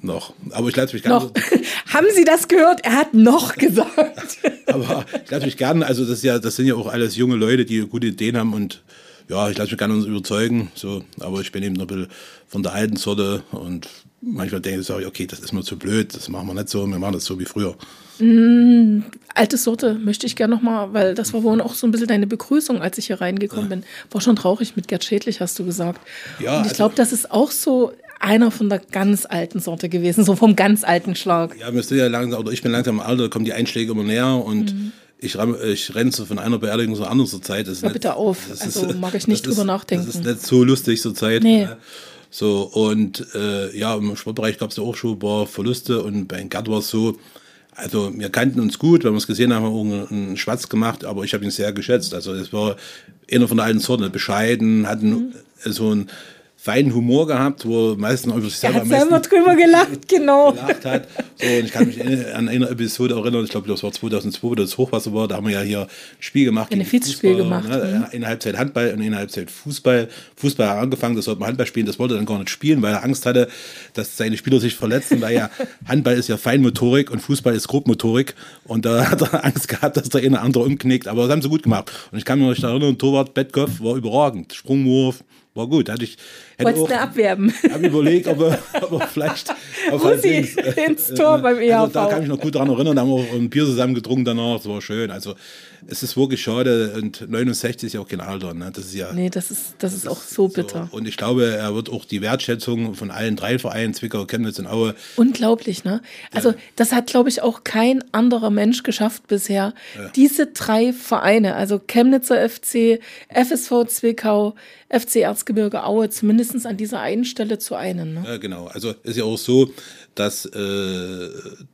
Noch. Aber ich lasse mich gerne. *laughs* Haben Sie das gehört? Er hat noch gesagt. aber ich lasse mich gerne, also das, ja, das sind ja auch alles junge Leute, die gute Ideen haben und ja, ich lasse mich gerne überzeugen. So, aber ich bin eben noch ein bisschen von der alten Sorte und manchmal denke ich, okay, das ist mir zu blöd, das machen wir nicht so, wir machen das so wie früher. Mm, alte Sorte möchte ich gerne nochmal, weil das war wohl auch so ein bisschen deine Begrüßung, als ich hier reingekommen ja. bin. War schon traurig mit Gerd Schädlich, hast du gesagt. Ja, und ich also, glaube, das ist auch so einer von der ganz alten Sorte gewesen, so vom ganz alten Schlag. Ja, wir sind ja langsam, oder ich bin langsam im Alter, kommen die Einschläge immer näher und mhm. Ich, ich renne so von einer Beerdigung zur anderen zur Zeit. Das Hör nicht, bitte auf, also ist, mag ich nicht drüber ist, nachdenken. Das ist nicht so lustig zur Zeit. Nee. Ne? So, und äh, ja, im Sportbereich gab es ja auch schon ein paar Verluste und bei Gerd war es so, also wir kannten uns gut, wenn wir es gesehen haben, haben wir einen Schwatz gemacht, aber ich habe ihn sehr geschätzt. Also es war einer von der alten Sorte, bescheiden, hatten mhm. so ein feinen Humor gehabt, wo meistens über sich Er selber am selber drüber gelacht, *laughs* genau. gelacht hat. So, und ich kann mich an eine Episode erinnern, ich glaube, das war 2002, wo das Hochwasser war, da haben wir ja hier ein Spiel gemacht. Ein Fußball, gemacht, Ne? Eine Halbzeit Handball und eine Halbzeit Fußball. Fußball hat angefangen, das sollte man Handball spielen, das wollte er dann gar nicht spielen, weil er Angst hatte, dass seine Spieler sich verletzen, weil ja *laughs* Handball ist ja Feinmotorik und Fußball ist Grobmotorik und da hat er Angst gehabt, dass der eine andere umknickt, aber das haben sie gut gemacht. Und ich kann mich noch erinnern, Torwart Betkoff war überragend, Sprungwurf, war gut. Hatte ich, hätte Wolltest du abwerben? *laughs* habe überlegt, ob er, ob er vielleicht auf links, äh, ins Tor beim EHV. Also da kann ich noch gut daran erinnern, da haben wir auch ein Bier zusammen getrunken danach, das war schön. Also es ist wirklich schade und 69 ist ja auch kein Alter, ne? Das ist ja Nee, das ist, das ist auch so bitter. so. Und ich glaube, er wird auch die Wertschätzung von allen drei Vereinen, Zwickau, Chemnitz und Aue, Unglaublich, ne? Also, das hat, glaube ich, auch kein anderer Mensch geschafft bisher. Diese drei Vereine, also Chemnitzer FC, FSV Zwickau, FC Erzgebirge Aue, zumindest an dieser einen Stelle zu einen. Ne? Ja, genau. Also ist ja auch so, dass äh,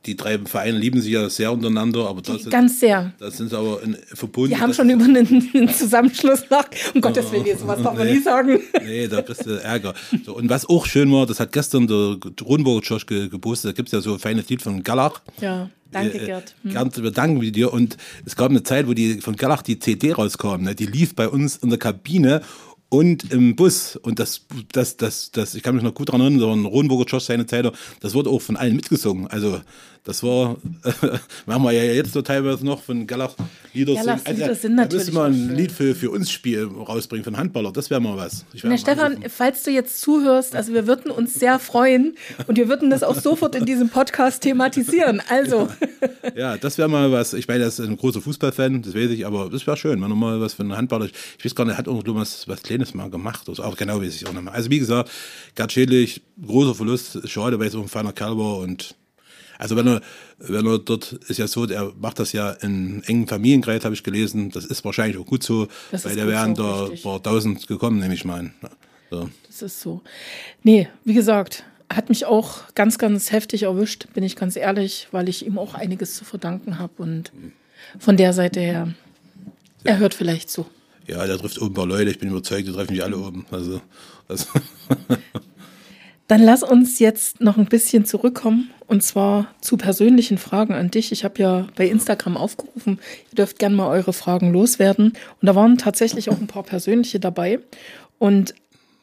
die drei Vereine lieben sich ja sehr untereinander, aber das, Ganz sehr. das sind sie aber in, verbunden. Die haben schon über einen, einen Zusammenschluss nach. Um Gottes Willen, jetzt was darf man Nee. nie sagen. Nee, da kriegst du Ärger. So, und was auch schön war, das hat gestern der Rundburger Josh ge gepostet, da gibt es ja so ein feines Lied von Gallach. Ja, danke, Äh, Gerd. Hm. Gerd, wir danken dir. Und es gab eine Zeit, wo die von Gallach die CD rauskam. Ne? Die lief bei uns in der Kabine und im Bus. Und das, das, das, das, ich kann mich noch gut daran erinnern, war ein Rodenburger Josh seine Zeit, das wurde auch von allen mitgesungen. Also das war, *laughs* machen wir ja jetzt so teilweise noch von Gallach Lieder Gallachs singen. Lieder sind da man auch ein. Lied für, für uns Spiel rausbringen, von Handballer, das wäre mal was. Ich Na, Stefan, anrufen. falls du jetzt zuhörst, also wir würden uns sehr freuen und wir würden das auch sofort in diesem Podcast thematisieren. Also, *laughs* Ja, das wäre mal was. Ich meine, er ist ein großer Fußballfan, das weiß ich, aber das wäre schön, wenn er mal was für einen Handballer. Ich weiß gar nicht, hat nur was, was Kleines mal gemacht. Also auch genau weiß ich auch nicht mehr. Also wie gesagt, Gerd Schädlich, großer Verlust, schade, weil es auch ein feiner Kerl war und also wenn er, wenn er dort ist ja so, er macht das ja in engen Familienkreis, habe ich gelesen. Das ist wahrscheinlich auch gut so, Das weil gut wären so, da richtig. paar tausend gekommen, nehme ich mal an. So. das ist so. Nee, wie gesagt, hat mich auch ganz, ganz heftig erwischt, bin ich ganz ehrlich, weil ich ihm auch einiges zu verdanken habe und von der Seite her, er hört vielleicht zu. Ja, der trifft oben ein paar Leute, ich bin überzeugt, die treffen mich alle oben. Also, also *laughs* Dann lass uns jetzt noch ein bisschen zurückkommen und zwar zu persönlichen Fragen an dich. Ich habe ja bei Instagram aufgerufen, ihr dürft gerne mal eure Fragen loswerden. Und da waren tatsächlich auch ein paar persönliche dabei. Und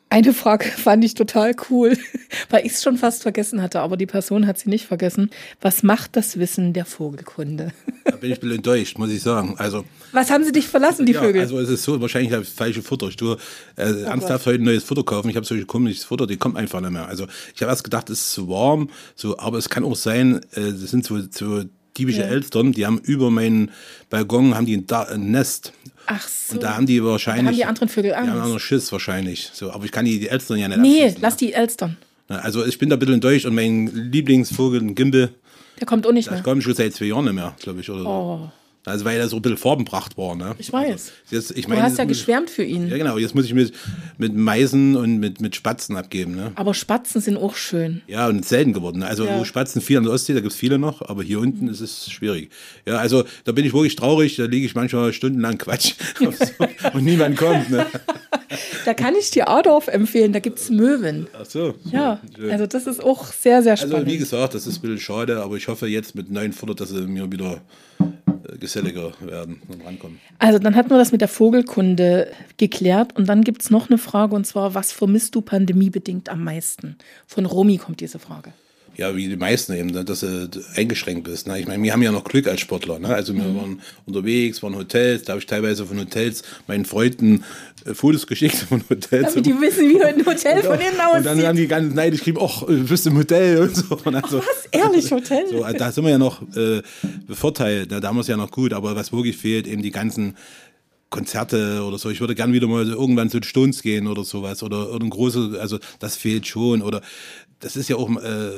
eine Frage *laughs* fand ich total cool, *laughs* weil ich es schon fast vergessen hatte, aber die Person hat sie nicht vergessen. Was macht das Wissen der Vogelkunde? da bin ich ein bisschen enttäuscht, muss ich sagen. Also, Was haben sie dich verlassen, die ja, Vögel? Oh also es ist so, wahrscheinlich das falsche Futter. Ich tue äh, ernsthaft heute ein neues Futter kaufen. Ich habe solche komisches Futter, die kommt einfach nicht mehr. Also ich habe erst gedacht, es ist zu warm, so, aber es kann auch sein, äh, das sind so, so diebische Elstern, die haben über meinen Balkon haben die ein, da ein Nest. Ach so. Und da haben die wahrscheinlich. Da haben die anderen Vögel Die haben Angst. anderen Schiss wahrscheinlich. So, aber ich kann die, die Elstern ja nicht nee, lass die Elstern. ne? Also ich bin da ein bisschen enttäuscht und mein Lieblingsvogel, ein Gimbel, Der kommt auch nicht das mehr. kommt schon seit zwei Jahren nicht mehr, glaube ich. Oder so. Also weil er so ein bisschen farbenpracht war. Ne? ich weiß. Also, jetzt, ich Du meine, hast ja muss ich- geschwärmt für ihn. Ja, genau. Jetzt muss ich mit, mit Meisen und mit, mit Spatzen abgeben. Ne? Aber Spatzen sind auch schön. Ja, und selten geworden. ne? Also Ja. Spatzen viel an der Ostsee, da gibt's viele noch, aber hier unten ist es schwierig. Ja, also da bin ich wirklich traurig, da liege ich manchmal stundenlang Quatsch *laughs* und niemand kommt. Ne? *laughs* Da kann ich dir Adorf empfehlen, da gibt's Möwen. Ach so. Ja, schön. also das ist auch sehr, sehr Also spannend. wie gesagt, das ist ein bisschen schade, aber ich hoffe jetzt mit neuen Futter, dass sie mir wieder geselliger werden und rankommen. Also dann hatten wir das mit der Vogelkunde geklärt und dann gibt's noch eine Frage und zwar, was vermisst du pandemiebedingt am meisten? Von Romy kommt diese Frage. Ja, wie die meisten eben, ne, dass du eingeschränkt bist. Ne? Ich meine, wir haben ja noch Glück als Sportler. Ne? Also wir Mhm. waren unterwegs, waren Hotels, da habe ich teilweise von Hotels meinen Freunden äh, Fotos geschickt von Hotels. Damit die wissen, wie ein Hotel von innen und dann haben aussieht. die ganz neidisch geschrieben, ach, du bist im Hotel und so. Und also, Was? Ehrlich, *laughs* Hotel? so, also da sind wir ja noch äh, bevorteilt, da haben wir es ja noch gut, aber was wirklich fehlt, eben die ganzen Konzerte oder so. Ich würde gern wieder mal irgendwann zu den Stones gehen oder sowas oder irgendein große, also das fehlt schon oder das ist ja auch, äh,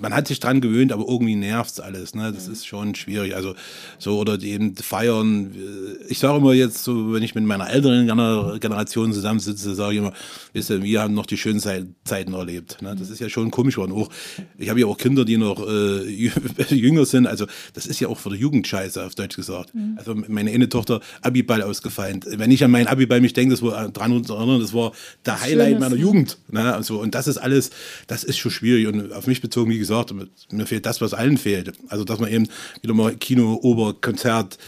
man hat sich dran gewöhnt, aber irgendwie nervt es alles. Ne? Das ist schon schwierig. Also so oder eben feiern. Ich sage immer jetzt so, wenn ich mit meiner älteren Generation zusammensitze, sage ich immer, wisst ihr, wir haben noch die schönen Zeiten erlebt. Ne? Das ist ja schon komisch geworden. Auch, ich habe ja auch Kinder, die noch äh, *laughs* jünger sind. Also das ist ja auch für die Jugend scheiße, auf Deutsch gesagt. Mhm. Also meine eine Tochter Abiball ausgefallen. Wenn ich an meinen Abiball mich denke, das war dran und erinnern, das war der das Highlight meiner Jugend. Ne? Also, und das ist alles, das ist schon schwierig. Und auf mich bezogen, wie gesagt, mir fehlt das, was allen fehlt. Also, dass man eben wieder mal Kino, Ober, Konzert,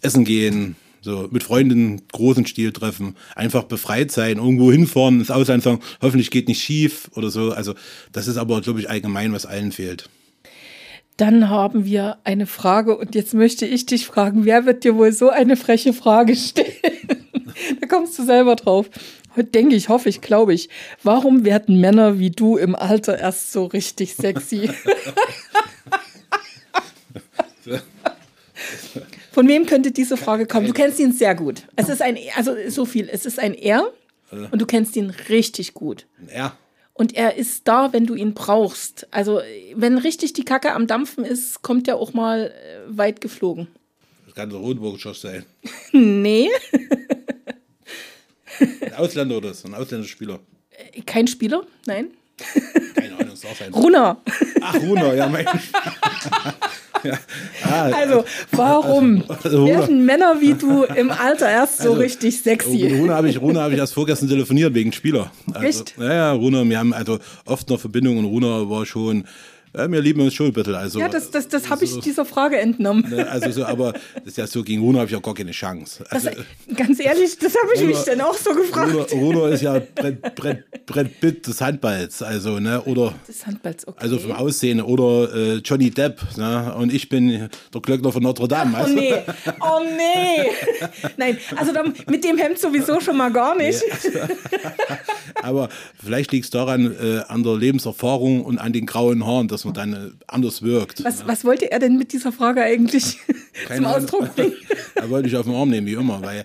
Essen gehen, so mit Freunden großen Stil treffen, einfach befreit sein, irgendwo hinfahren, ins Ausland sagen, hoffentlich geht nicht schief oder so. Also, das ist aber, glaube ich, allgemein, was allen fehlt. Dann haben wir eine Frage und jetzt möchte ich dich fragen, wer wird dir wohl so eine freche Frage stellen? Da kommst du selber drauf. Heute denke ich, hoffe ich, glaube ich. Warum werden Männer wie du im Alter erst so richtig sexy? *laughs* Von wem könnte diese Frage kommen? Du kennst ihn sehr gut. Es ist ein, also so viel. Es ist ein Er und du kennst ihn richtig gut. Ein Er. Und er ist da, wenn du ihn brauchst. Also, wenn richtig die Kacke am Dampfen ist, kommt er auch mal äh, weit geflogen. Das kann der Rotburg sein. *laughs* nee. *laughs* Ein Ausländer oder so, ein ausländischer Spieler. Äh, kein Spieler, nein. Keine Ahnung, ist auch sein. *laughs* Runner. Ach, Runner, ja, mein. *laughs* ja. Ah, also, warum also, werden Männer wie du *laughs* im Alter erst so also, richtig sexy? Rune habe ich, hab ich erst vorgestern telefoniert wegen Spieler. Also, Echt? Ja, ja, Rune, wir haben also oft noch Verbindungen. Rune war schon ja, wir lieben uns schon ein bisschen. Also, ja, das, das, das habe ich dieser Frage entnommen. Ne, also so, aber das ist ja so, gegen Runo habe ich auch gar keine Chance. Also, das, ganz ehrlich, das habe ich Runo, mich dann auch so gefragt. Runo, ist ja Brett, Brett, Brett Pitt des Handballs, also, ne, oder. Des Handballs, okay. Also vom Aussehen, oder äh, Johnny Depp, ne, und ich bin der Glöckner von Notre Dame. Ach, oh nee, oh nee. Nein, also dann, mit dem Hemd sowieso schon mal gar nicht. Nee, also, aber vielleicht liegt es daran, äh, an der Lebenserfahrung und an den grauen Haaren, dass man dann äh, anders wirkt. Was, was wollte er denn mit dieser Frage eigentlich *laughs* zum Ausdruck *laughs* bringen? er wollte dich auf den Arm nehmen, wie immer, weil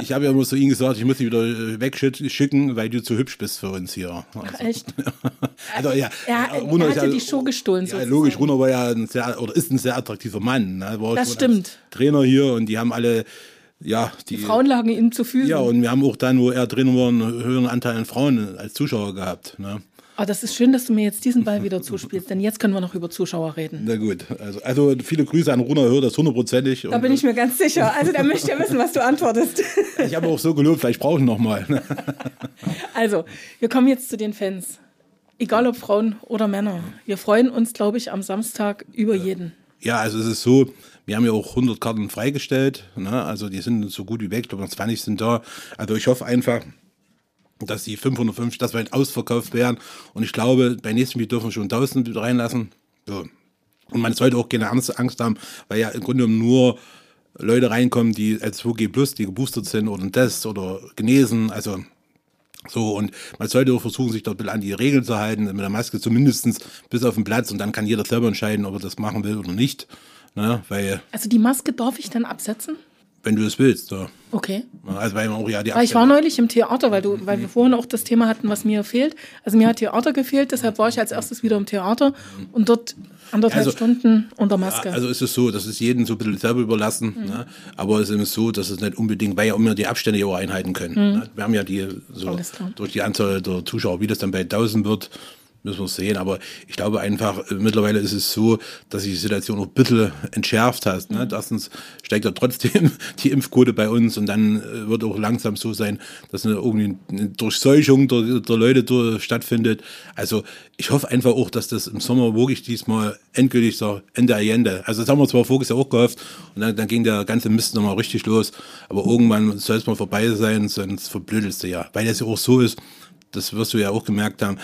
ich habe ja immer zu ihm gesagt, ich muss dich wieder äh, wegschicken, weil du zu hübsch bist für uns hier. Also, Ach, echt? *laughs* also, ja, er, er hatte ja, die Show gestohlen. Ja, logisch, Runer war ja ein sehr, oder ist ein sehr attraktiver Mann. Ne? das stimmt. Trainer hier und die haben alle ja, die, die, Frauen lagen ihm zu Füßen. Ja, und wir haben auch dann, wo er drin war, einen höheren Anteil an Frauen als Zuschauer gehabt. Ne? Oh, das ist schön, dass du mir jetzt diesen Ball wieder zuspielst, denn jetzt können wir noch über Zuschauer reden. Na gut, also, also viele Grüße an Runa, hör das hundertprozentig. Da bin ich mir ganz sicher. Also da möchte ich ja wissen, was du antwortest. Ich habe auch so gelobt, vielleicht brauche ich noch mal. *laughs* Also, wir kommen jetzt zu den Fans. Egal ob Frauen oder Männer. Wir freuen uns, glaube ich, am Samstag über jeden. Ja, also es ist so, wir haben ja auch 100 Karten freigestellt. Ne? Also die sind so gut wie weg, ich glaube 20 sind da. Also ich hoffe einfach, dass die 550, dass wir ausverkauft werden. Und ich glaube, bei nächsten Spiel dürfen wir schon 1000 reinlassen. So. Und man sollte auch keine Angst, Angst haben, weil ja im Grunde genommen nur Leute reinkommen, die als 2G Plus, die geboostert sind oder ein Test oder genesen. Also so, und man sollte auch versuchen, sich dort an die Regeln zu halten, mit der Maske zumindest bis auf den Platz und dann kann jeder selber entscheiden, ob er das machen will oder nicht. Ne? Weil, also die Maske darf ich dann absetzen? Wenn du es willst, ja. Okay. Also weil, auch, ja, die weil ich war neulich im Theater, weil, du, weil wir vorhin auch das Thema hatten, was mir fehlt. Also mir hat Theater gefehlt, deshalb war ich als erstes wieder im Theater und dort anderthalb also, Stunden unter Maske. Also ist es so, das ist jedem so ein bisschen selber überlassen, mhm. ne? aber es ist so, dass es nicht unbedingt, weil ja immer die Abstände ja auch einhalten können. Mhm. Ne? Wir haben ja die, so durch die Anzahl der Zuschauer, wie das dann bei 1000 wird, müssen wir sehen. Aber ich glaube einfach, äh, mittlerweile ist es so, dass sich die Situation auch ein bisschen entschärft hat. Ne? Erstens steigt ja trotzdem *laughs* die Impfquote bei uns und dann äh, wird auch langsam so sein, dass eine, irgendwie eine Durchseuchung der, der Leute durch, stattfindet. Also ich hoffe einfach auch, dass das im Sommer wirklich diesmal endgültig so Ende Allende. Also das haben wir zwar voriges Jahr auch gehofft und dann, dann ging der ganze Mist nochmal richtig los. Aber irgendwann soll es mal vorbei sein, sonst verblödelst du ja. Weil es ja auch so ist, das wirst du ja auch gemerkt haben,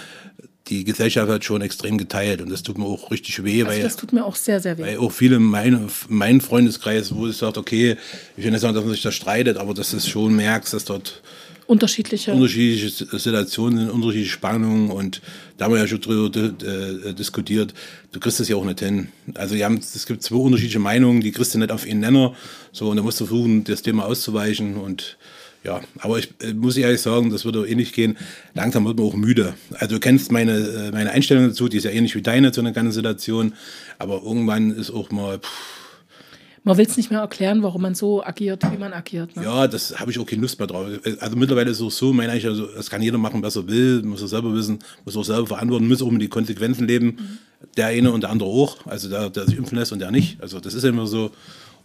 die Gesellschaft hat schon extrem geteilt und das tut mir auch richtig weh. Also weil, das tut mir auch sehr, sehr weh. Weil auch viele in mein, meinem Freundeskreis, wo es sagt, okay, ich will nicht sagen, dass man sich da streitet, aber dass du schon merkst, dass dort unterschiedliche, unterschiedliche Situationen sind, unterschiedliche Spannungen und da haben wir ja schon drüber äh, diskutiert. Du kriegst das ja auch nicht hin. Also haben, es gibt zwei unterschiedliche Meinungen, die kriegst du nicht auf einen Nenner. So, und da musst du versuchen, das Thema auszuweichen und ja, aber ich äh, muss ehrlich sagen, das würde ähnlich gehen. Langsam wird man auch müde. Also du kennst meine, äh, meine Einstellung dazu, die ist ja ähnlich wie deine zu einer ganzen Situation. Aber irgendwann ist auch mal. Pff, man will es nicht mehr erklären, warum man so agiert, wie man agiert. Ne? Ja, das habe ich auch keine Lust mehr drauf. Also mittlerweile ist es auch so, meine ich, also, das kann jeder machen, was er will, muss er selber wissen, muss auch selber verantworten, muss auch mit die Konsequenzen leben. Mhm. Der eine und der andere auch, also der, der sich impfen lässt und der nicht. Also das ist immer so.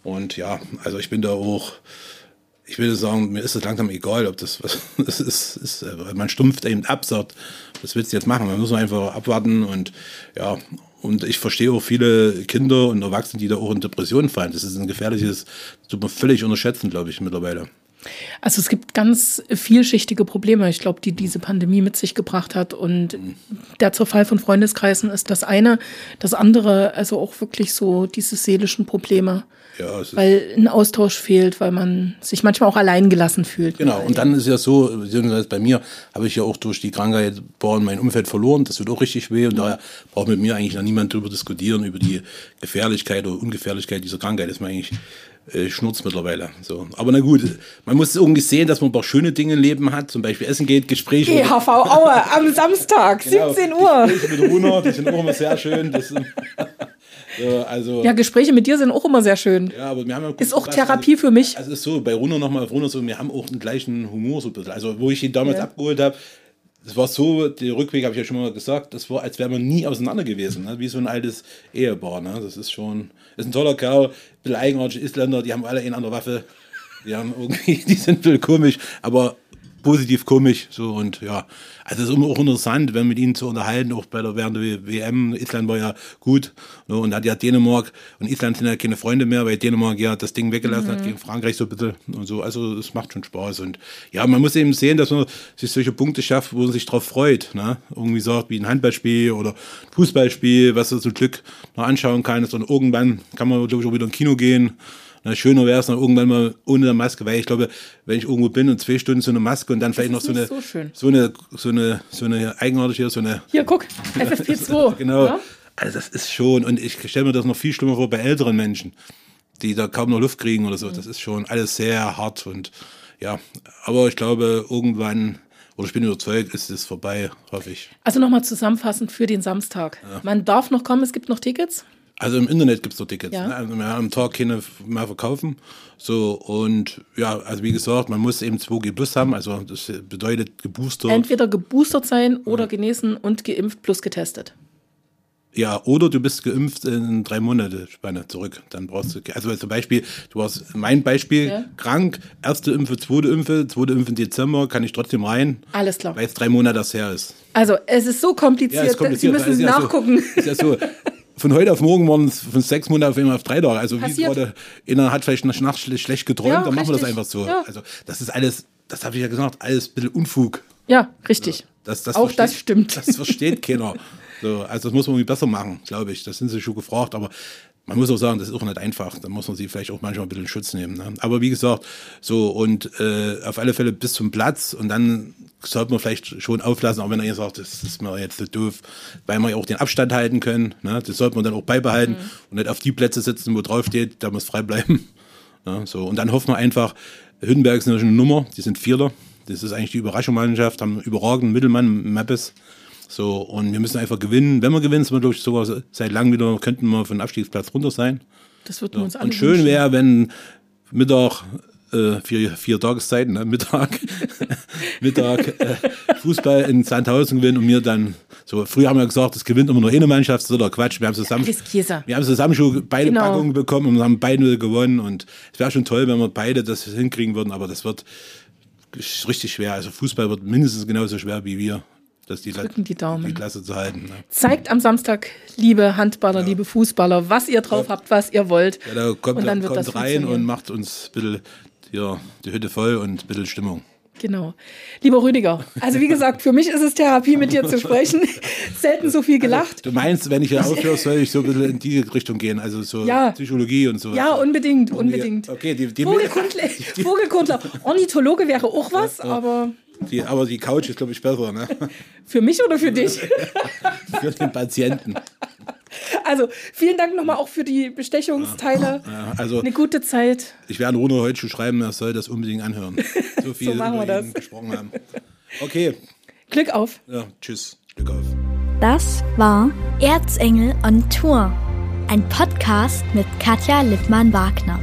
Und ja, also ich bin da auch, ich würde sagen, mir ist es langsam egal, ob das was *laughs* das ist, ist. Man stumpft eben ab, sagt, was willst du jetzt machen? Man muss einfach abwarten und ja, und ich verstehe auch viele Kinder und Erwachsene, die da auch in Depressionen fallen. Das ist ein gefährliches, das tut man völlig unterschätzen, glaube ich, mittlerweile. Also es gibt ganz vielschichtige Probleme, ich glaube, die diese Pandemie mit sich gebracht hat. Und der Zerfall von Freundeskreisen ist das eine. Das andere, also auch wirklich so diese seelischen Probleme. Ja, weil ein Austausch fehlt, weil man sich manchmal auch allein gelassen fühlt. Genau, und dann ist ja so, bei mir habe ich ja auch durch die Krankheit mein Umfeld verloren, das wird auch richtig weh und daher braucht mit mir eigentlich noch niemand darüber diskutieren, über die Gefährlichkeit oder Ungefährlichkeit dieser Krankheit, das ist mir eigentlich äh, Schnurz mittlerweile. So. Aber na gut, man muss irgendwie sehen, dass man ein paar schöne Dinge im Leben hat, zum Beispiel Essen geht, Gespräche. EHV Aue am Samstag, *laughs* genau, 17 Uhr. Gespräche mit Runa, die sind auch immer sehr schön. Das, *laughs* *laughs* so, also, ja, Gespräche mit dir sind auch immer sehr schön. Ja, aber wir haben ja ist auch Therapie also, für mich. Also ist so, bei Runa nochmal auf Runa so, wir haben auch den gleichen Humor so ein bisschen. Also wo ich ihn damals ja. abgeholt habe, das war so, der Rückweg habe ich ja schon mal gesagt, das war, als wäre man nie auseinander gewesen, ne? wie so ein altes Ehepaar. Ne? Das ist schon, ist ein toller Kerl, ein bisschen eigenartig Isländer, die haben alle eine andere Waffe. Die haben irgendwie, *laughs* die sind ein bisschen komisch, aber positiv komisch. So und ja, also es ist immer auch interessant, wenn mit ihnen zu unterhalten, auch bei der während der WM. Island war ja gut ne, und hat ja Dänemark und Island sind ja keine Freunde mehr, weil Dänemark ja das Ding weggelassen mhm. hat gegen Frankreich so ein bisschen und so. Also es macht schon Spaß und ja, man muss eben sehen, dass man sich solche Punkte schafft, wo man sich drauf freut. Ne? Irgendwie sagt, wie ein Handballspiel oder Fußballspiel, was du zum Glück noch anschauen kannst und irgendwann kann man, glaube ich, auch wieder ins Kino gehen na, schöner wäre es noch irgendwann mal ohne eine Maske, weil ich glaube, wenn ich irgendwo bin und zwei Stunden so eine Maske und dann vielleicht noch so eine, so, so, eine, so eine, so eine eigenartige, so eine. Hier, guck, *laughs* FFP2. genau. Ja? Also das ist schon, und ich stelle mir das noch viel schlimmer vor bei älteren Menschen, die da kaum noch Luft kriegen oder so. Mhm. Das ist schon alles sehr hart und ja, aber ich glaube, irgendwann oder ich bin überzeugt, ist es vorbei, hoffe ich. Also nochmal zusammenfassend für den Samstag. Ja. Man darf noch kommen, es gibt noch Tickets. Also im Internet gibt es so Tickets. Ja. Ne? Also wir haben am Tag keine mehr verkaufen. So, und ja, also wie gesagt, man muss eben 2G Plus haben. Also das bedeutet geboostert. Entweder geboostert sein oder ja. genesen und geimpft plus getestet. Ja, oder du bist geimpft in drei Monate Spanne zurück. Dann brauchst du, also zum Beispiel, du hast mein Beispiel, ja. krank, erste Impfe, zweite Impfe, zweite Impfe im Dezember, kann ich trotzdem rein. Alles klar. Weil es drei Monate das her ist. Also es ist so kompliziert, ja, ist kompliziert. Sie müssen es nachgucken. So, ist ja so, *laughs* von heute auf morgen waren es von sechs Monaten auf einmal auf drei Tage. Also Passiert. wie gerade, einer hat vielleicht eine Nacht schlecht geträumt, ja, dann machen wir das einfach so. Ja. Also das ist alles, das habe ich ja gesagt, alles ein bisschen Unfug. Ja, richtig. Das, das Auch das stimmt. Das versteht keiner. So, also das muss man irgendwie besser machen, glaube ich. Das sind sie schon gefragt, aber man muss auch sagen, das ist auch nicht einfach. Da muss man sie vielleicht auch manchmal ein bisschen in Schutz nehmen. Ne? Aber wie gesagt, so und äh, auf alle Fälle bis zum Platz und dann sollte man vielleicht schon auflassen, auch wenn er sagt, das ist mir jetzt so doof, weil wir ja auch den Abstand halten können. Ne? Das sollte man dann auch beibehalten mhm. und nicht auf die Plätze sitzen, wo drauf steht, da muss frei bleiben. *laughs* Ne? So, und dann hoffen wir einfach, Hüttenberg ist eine Nummer, die sind Vierter. Das ist eigentlich die Überraschungsmannschaft, haben überragenden Mittelmann, Mappes. So, und wir müssen einfach gewinnen. Wenn wir gewinnen, sind wir, glaube ich, sogar seit langem wieder, könnten wir von Abstiegsplatz runter sein. Das würden wir uns alle Und schön wäre, wenn Mittag, äh, vier, vier Tageszeiten, ne? Mittag, *laughs* Mittag äh, Fußball in Sandhausen gewinnen und wir dann, so, früher haben wir gesagt, es gewinnt immer nur eine Mannschaft, das ist doch Quatsch. Wir haben zusammen, wir haben zusammen schon beide genau. Packungen bekommen und haben beide gewonnen und es wäre schon toll, wenn wir beide das hinkriegen würden, aber das wird richtig schwer. Also Fußball wird mindestens genauso schwer wie wir das die, Drücken die Daumen. die Klasse zu halten. Ne? Zeigt am Samstag, liebe Handballer, ja. liebe Fußballer, was ihr drauf ja. habt, was ihr wollt. Ja, da kommt, und dann wird kommt das rein und macht uns ein bisschen ja, die Hütte voll und ein bisschen Stimmung. Genau. Lieber Rüdiger, also wie gesagt, für mich ist es Therapie, mit dir zu sprechen. *laughs* Selten so viel gelacht. Also, du meinst, wenn ich hier aufhöre, soll ich so ein bisschen in die Richtung gehen, also so ja. Psychologie und so. Ja, unbedingt, unbedingt. Okay, die, die Vogelkundler, *laughs* Vogelkundler. Ornithologe wäre auch was, aber die, aber die Couch ist, glaube ich, besser. Ne? *laughs* Für mich oder für dich? für den Patienten. Also vielen Dank nochmal auch für die Bestechungsteile. Ja, also Eine gute Zeit. ich werde Runo heute schon schreiben, er soll das unbedingt anhören. *laughs* So viel machen wir das. gesprochen haben. Okay, Glück auf. ja, tschüss, Glück auf. Das war Erzengel on Tour, ein Podcast mit Katja Lippmann-Wagner.